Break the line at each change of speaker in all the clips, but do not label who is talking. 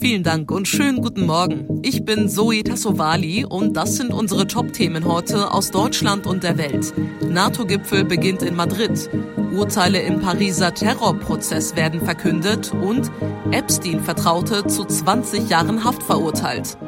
Vielen Dank und schönen guten Morgen. Ich bin Zoe Tassovali und das sind unsere Top-Themen heute aus Deutschland und der Welt. NATO-Gipfel beginnt in Madrid. Urteile im Pariser Terrorprozess werden verkündet und Epstein-Vertraute zu 20 Jahren Haft verurteilt.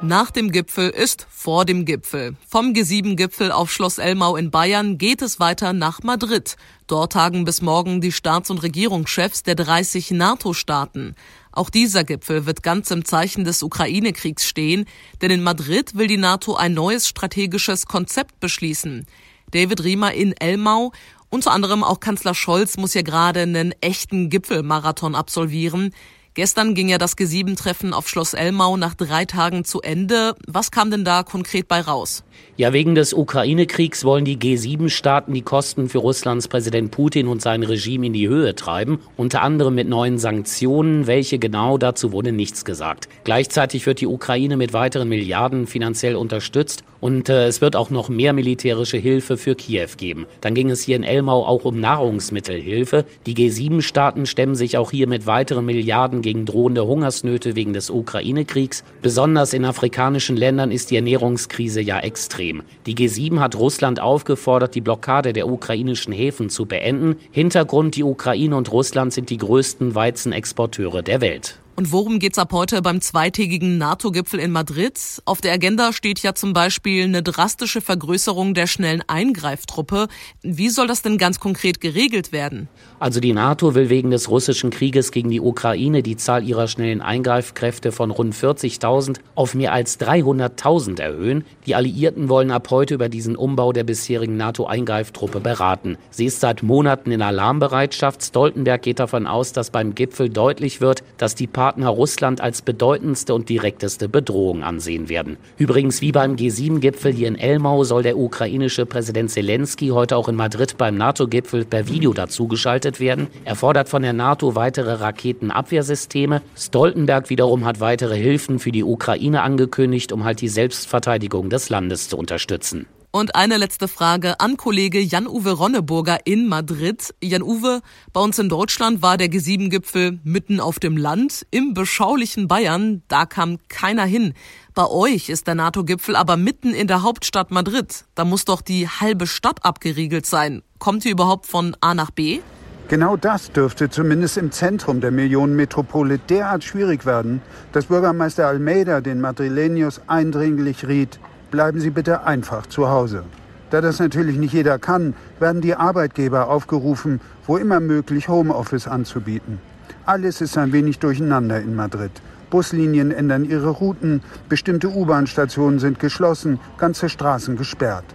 Nach dem Gipfel ist vor dem Gipfel. Vom G7-Gipfel auf Schloss Elmau in Bayern geht es weiter nach Madrid. Dort tagen bis morgen die Staats- und Regierungschefs der 30 NATO-Staaten. Auch dieser Gipfel wird ganz im Zeichen des Ukraine-Kriegs stehen, denn in Madrid will die NATO ein neues strategisches Konzept beschließen. David Riemer in Elmau. Unter anderem auch Kanzler Scholz muss ja gerade einen echten Gipfelmarathon absolvieren. Gestern ging ja das G7-Treffen auf Schloss Elmau nach drei Tagen zu Ende. Was kam denn da konkret bei raus?
Ja, wegen des Ukraine-Kriegs wollen die G7-Staaten die Kosten für Russlands Präsident Putin und sein Regime in die Höhe treiben, unter anderem mit neuen Sanktionen. Welche genau, dazu wurde nichts gesagt. Gleichzeitig wird die Ukraine mit weiteren Milliarden finanziell unterstützt und äh, es wird auch noch mehr militärische Hilfe für Kiew geben. Dann ging es hier in Elmau auch um Nahrungsmittelhilfe. Die G7-Staaten stemmen sich auch hier mit weiteren Milliarden gegen drohende Hungersnöte wegen des Ukraine-Kriegs. Besonders in afrikanischen Ländern ist die Ernährungskrise ja extrem. Die G7 hat Russland aufgefordert, die Blockade der ukrainischen Häfen zu beenden. Hintergrund, die Ukraine und Russland sind die größten Weizenexporteure der Welt.
Und worum geht's ab heute beim zweitägigen NATO-Gipfel in Madrid? Auf der Agenda steht ja zum Beispiel eine drastische Vergrößerung der schnellen Eingreiftruppe. Wie soll das denn ganz konkret geregelt werden?
Also die NATO will wegen des russischen Krieges gegen die Ukraine die Zahl ihrer schnellen Eingreifkräfte von rund 40.000 auf mehr als 300.000 erhöhen. Die Alliierten wollen ab heute über diesen Umbau der bisherigen NATO-Eingreiftruppe beraten. Sie ist seit Monaten in Alarmbereitschaft. Stoltenberg geht davon aus, dass beim Gipfel deutlich wird, dass die Partner Partner Russland als bedeutendste und direkteste Bedrohung ansehen werden. Übrigens, wie beim G7-Gipfel hier in Elmau soll der ukrainische Präsident Zelensky heute auch in Madrid beim NATO-Gipfel per Video dazugeschaltet werden. Er fordert von der NATO weitere Raketenabwehrsysteme. Stoltenberg wiederum hat weitere Hilfen für die Ukraine angekündigt, um halt die Selbstverteidigung des Landes zu unterstützen.
Und eine letzte Frage an Kollege Jan-Uwe Ronneburger in Madrid. Jan-Uwe, bei uns in Deutschland war der G7-Gipfel mitten auf dem Land, im beschaulichen Bayern. Da kam keiner hin. Bei euch ist der NATO-Gipfel aber mitten in der Hauptstadt Madrid. Da muss doch die halbe Stadt abgeriegelt sein. Kommt ihr überhaupt von A nach B?
Genau das dürfte zumindest im Zentrum der Millionenmetropole derart schwierig werden, dass Bürgermeister Almeida den Madrileños eindringlich riet, bleiben Sie bitte einfach zu Hause. Da das natürlich nicht jeder kann, werden die Arbeitgeber aufgerufen, wo immer möglich Homeoffice anzubieten. Alles ist ein wenig durcheinander in Madrid. Buslinien ändern ihre Routen, bestimmte U-Bahn-Stationen sind geschlossen, ganze Straßen gesperrt.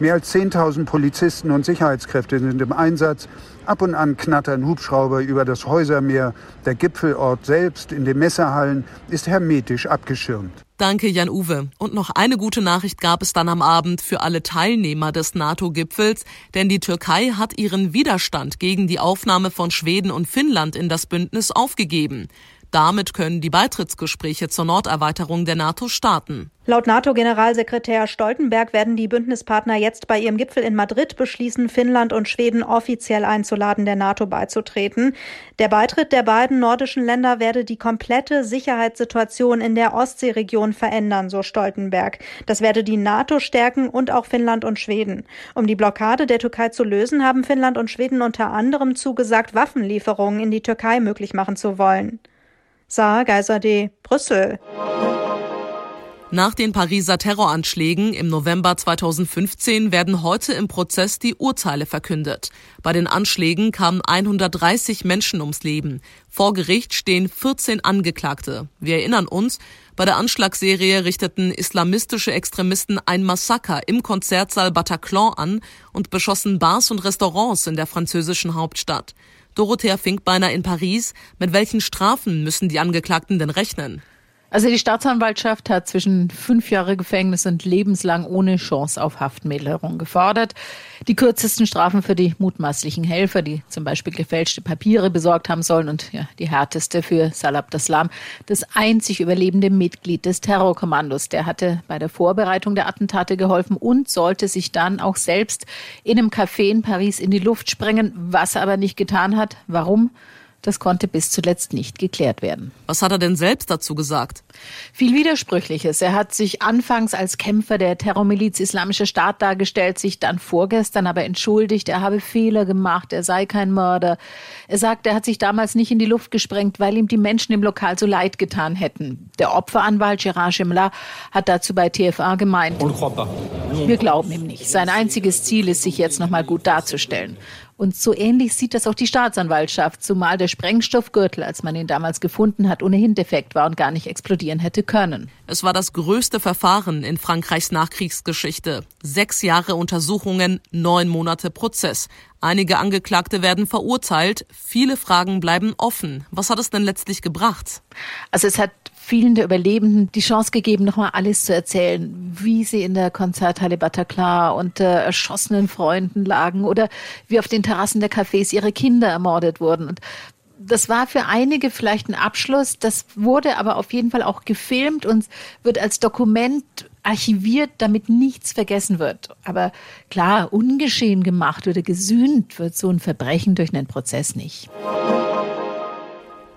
Mehr als 10.000 Polizisten und Sicherheitskräfte sind im Einsatz. Ab und an knattern Hubschrauber über das Häusermeer. Der Gipfelort selbst in den Messerhallen ist hermetisch abgeschirmt.
Danke, Jan-Uwe. Und noch eine gute Nachricht gab es dann am Abend für alle Teilnehmer des NATO-Gipfels, denn die Türkei hat ihren Widerstand gegen die Aufnahme von Schweden und Finnland in das Bündnis aufgegeben. Damit können die Beitrittsgespräche zur Norderweiterung der NATO starten.
Laut NATO-Generalsekretär Stoltenberg werden die Bündnispartner jetzt bei ihrem Gipfel in Madrid beschließen, Finnland und Schweden offiziell einzuladen, der NATO beizutreten. Der Beitritt der beiden nordischen Länder werde die komplette Sicherheitssituation in der Ostseeregion verändern, so Stoltenberg. Das werde die NATO stärken und auch Finnland und Schweden. Um die Blockade der Türkei zu lösen, haben Finnland und Schweden unter anderem zugesagt, Waffenlieferungen in die Türkei möglich machen zu wollen. Saar Geiser D. Brüssel.
Nach den Pariser Terroranschlägen im November 2015 werden heute im Prozess die Urteile verkündet. Bei den Anschlägen kamen 130 Menschen ums Leben. Vor Gericht stehen 14 Angeklagte. Wir erinnern uns, bei der Anschlagsserie richteten islamistische Extremisten ein Massaker im Konzertsaal Bataclan an und beschossen Bars und Restaurants in der französischen Hauptstadt. Dorothea Finkbeiner in Paris. Mit welchen Strafen müssen die Angeklagten denn rechnen?
Also die Staatsanwaltschaft hat zwischen fünf Jahre Gefängnis und lebenslang ohne Chance auf Haftmilderung gefordert. Die kürzesten Strafen für die mutmaßlichen Helfer, die zum Beispiel gefälschte Papiere besorgt haben sollen und ja, die härteste für Salah Abdeslam, das einzig überlebende Mitglied des Terrorkommandos. Der hatte bei der Vorbereitung der Attentate geholfen und sollte sich dann auch selbst in einem Café in Paris in die Luft sprengen, was er aber nicht getan hat. Warum? Das konnte bis zuletzt nicht geklärt werden.
Was hat er denn selbst dazu gesagt?
Viel Widersprüchliches. Er hat sich anfangs als Kämpfer der Terrormiliz Islamischer Staat dargestellt, sich dann vorgestern aber entschuldigt, er habe Fehler gemacht, er sei kein Mörder. Er sagt, er hat sich damals nicht in die Luft gesprengt, weil ihm die Menschen im Lokal so leid getan hätten. Der Opferanwalt Gerard Schimla hat dazu bei TFA gemeint, wir glauben ihm nicht. Sein einziges Ziel ist, sich jetzt nochmal gut darzustellen. Und so ähnlich sieht das auch die Staatsanwaltschaft, zumal der Sprengstoffgürtel, als man ihn damals gefunden hat, ohnehin defekt war und gar nicht explodieren hätte können.
Es war das größte Verfahren in Frankreichs Nachkriegsgeschichte. Sechs Jahre Untersuchungen, neun Monate Prozess. Einige Angeklagte werden verurteilt, viele Fragen bleiben offen. Was hat es denn letztlich gebracht?
Also es hat vielen der Überlebenden die Chance gegeben, nochmal alles zu erzählen, wie sie in der Konzerthalle Bataclan unter erschossenen Freunden lagen oder wie auf den Terrassen der Cafés ihre Kinder ermordet wurden. Und das war für einige vielleicht ein Abschluss. Das wurde aber auf jeden Fall auch gefilmt und wird als Dokument archiviert, damit nichts vergessen wird. Aber klar, ungeschehen gemacht oder gesühnt wird so ein Verbrechen durch einen Prozess nicht.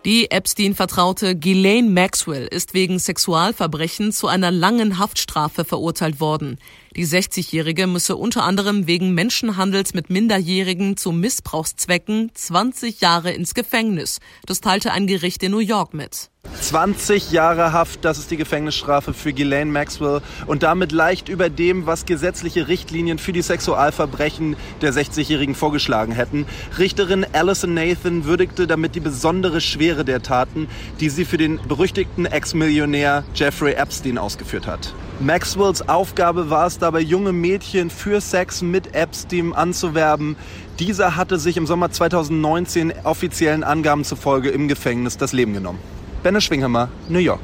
Die Epstein-Vertraute Ghislaine Maxwell ist wegen Sexualverbrechen zu einer langen Haftstrafe verurteilt worden. Die 60-Jährige müsse unter anderem wegen Menschenhandels mit Minderjährigen zu Missbrauchszwecken 20 Jahre ins Gefängnis. Das teilte ein Gericht in New York mit.
20 Jahre Haft, das ist die Gefängnisstrafe für Ghislaine Maxwell und damit leicht über dem, was gesetzliche Richtlinien für die Sexualverbrechen der 60-Jährigen vorgeschlagen hätten. Richterin Alison Nathan würdigte damit die besondere Schwere der Taten, die sie für den berüchtigten Ex-Millionär Jeffrey Epstein ausgeführt hat. Maxwells Aufgabe war es dabei, junge Mädchen für Sex mit Epstein anzuwerben. Dieser hatte sich im Sommer 2019 offiziellen Angaben zufolge im Gefängnis das Leben genommen. Benne Schwinghammer, New York.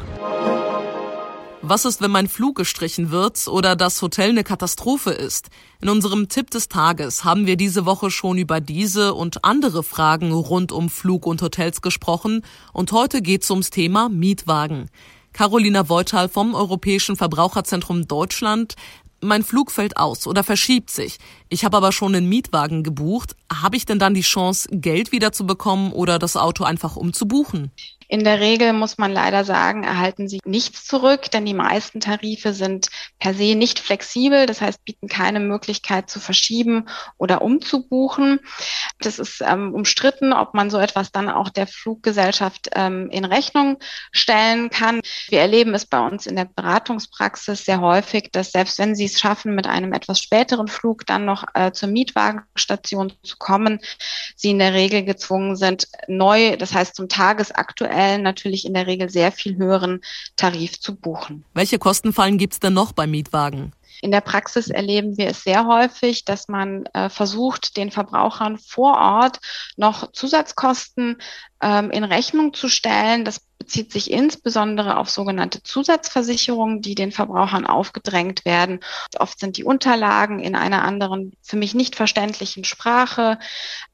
Was ist, wenn mein Flug gestrichen wird oder das Hotel eine Katastrophe ist? In unserem Tipp des Tages haben wir diese Woche schon über diese und andere Fragen rund um Flug und Hotels gesprochen und heute geht's ums Thema Mietwagen. Carolina Voital vom Europäischen Verbraucherzentrum Deutschland. Mein Flug fällt aus oder verschiebt sich. Ich habe aber schon einen Mietwagen gebucht. Habe ich denn dann die Chance, Geld wieder zu bekommen oder das Auto einfach umzubuchen?
In der Regel muss man leider sagen, erhalten sie nichts zurück, denn die meisten Tarife sind per se nicht flexibel, das heißt bieten keine Möglichkeit zu verschieben oder umzubuchen. Das ist ähm, umstritten, ob man so etwas dann auch der Fluggesellschaft ähm, in Rechnung stellen kann. Wir erleben es bei uns in der Beratungspraxis sehr häufig, dass selbst wenn sie es schaffen, mit einem etwas späteren Flug dann noch äh, zur Mietwagenstation zu kommen, sie in der Regel gezwungen sind, neu, das heißt zum tagesaktuellen aktuell natürlich in der Regel sehr viel höheren Tarif zu buchen.
Welche Kostenfallen gibt es denn noch beim Mietwagen?
In der Praxis erleben wir es sehr häufig, dass man äh, versucht, den Verbrauchern vor Ort noch Zusatzkosten ähm, in Rechnung zu stellen. Das bezieht sich insbesondere auf sogenannte Zusatzversicherungen, die den Verbrauchern aufgedrängt werden. Oft sind die Unterlagen in einer anderen, für mich nicht verständlichen Sprache.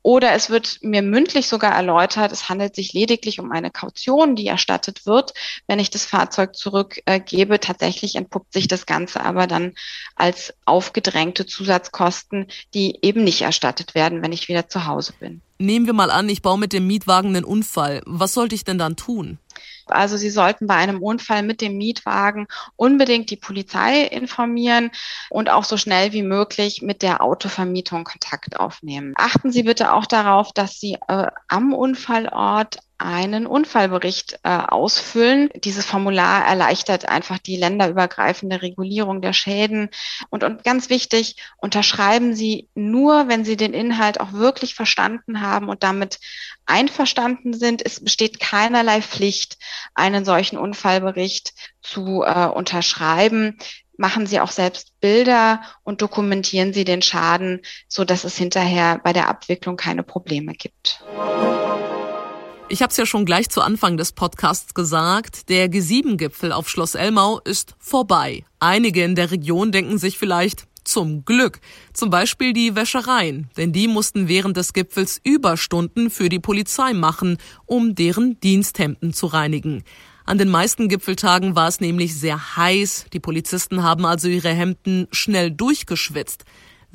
Oder es wird mir mündlich sogar erläutert, es handelt sich lediglich um eine Kaution, die erstattet wird, wenn ich das Fahrzeug zurückgebe. Tatsächlich entpuppt sich das Ganze aber dann als aufgedrängte Zusatzkosten, die eben nicht erstattet werden, wenn ich wieder zu Hause bin.
Nehmen wir mal an, ich baue mit dem Mietwagen einen Unfall. Was sollte ich denn dann tun?
Also Sie sollten bei einem Unfall mit dem Mietwagen unbedingt die Polizei informieren und auch so schnell wie möglich mit der Autovermietung Kontakt aufnehmen. Achten Sie bitte auch darauf, dass Sie äh, am Unfallort einen Unfallbericht äh, ausfüllen. Dieses Formular erleichtert einfach die länderübergreifende Regulierung der Schäden. Und, und ganz wichtig, unterschreiben Sie nur, wenn Sie den Inhalt auch wirklich verstanden haben und damit einverstanden sind. Es besteht keinerlei Pflicht, einen solchen Unfallbericht zu äh, unterschreiben machen Sie auch selbst Bilder und dokumentieren Sie den Schaden, so dass es hinterher bei der Abwicklung keine Probleme gibt.
Ich habe es ja schon gleich zu Anfang des Podcasts gesagt, der G7-Gipfel auf Schloss Elmau ist vorbei. Einige in der Region denken sich vielleicht, zum Glück. Zum Beispiel die Wäschereien, denn die mussten während des Gipfels Überstunden für die Polizei machen, um deren Diensthemden zu reinigen. An den meisten Gipfeltagen war es nämlich sehr heiß, die Polizisten haben also ihre Hemden schnell durchgeschwitzt.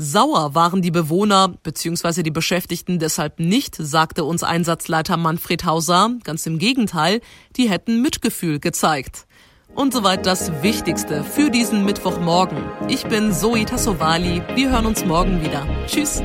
Sauer waren die Bewohner bzw. die Beschäftigten deshalb nicht, sagte uns Einsatzleiter Manfred Hauser. Ganz im Gegenteil, die hätten Mitgefühl gezeigt. Und soweit das Wichtigste für diesen Mittwochmorgen. Ich bin Zoe Tassovali. Wir hören uns morgen wieder. Tschüss.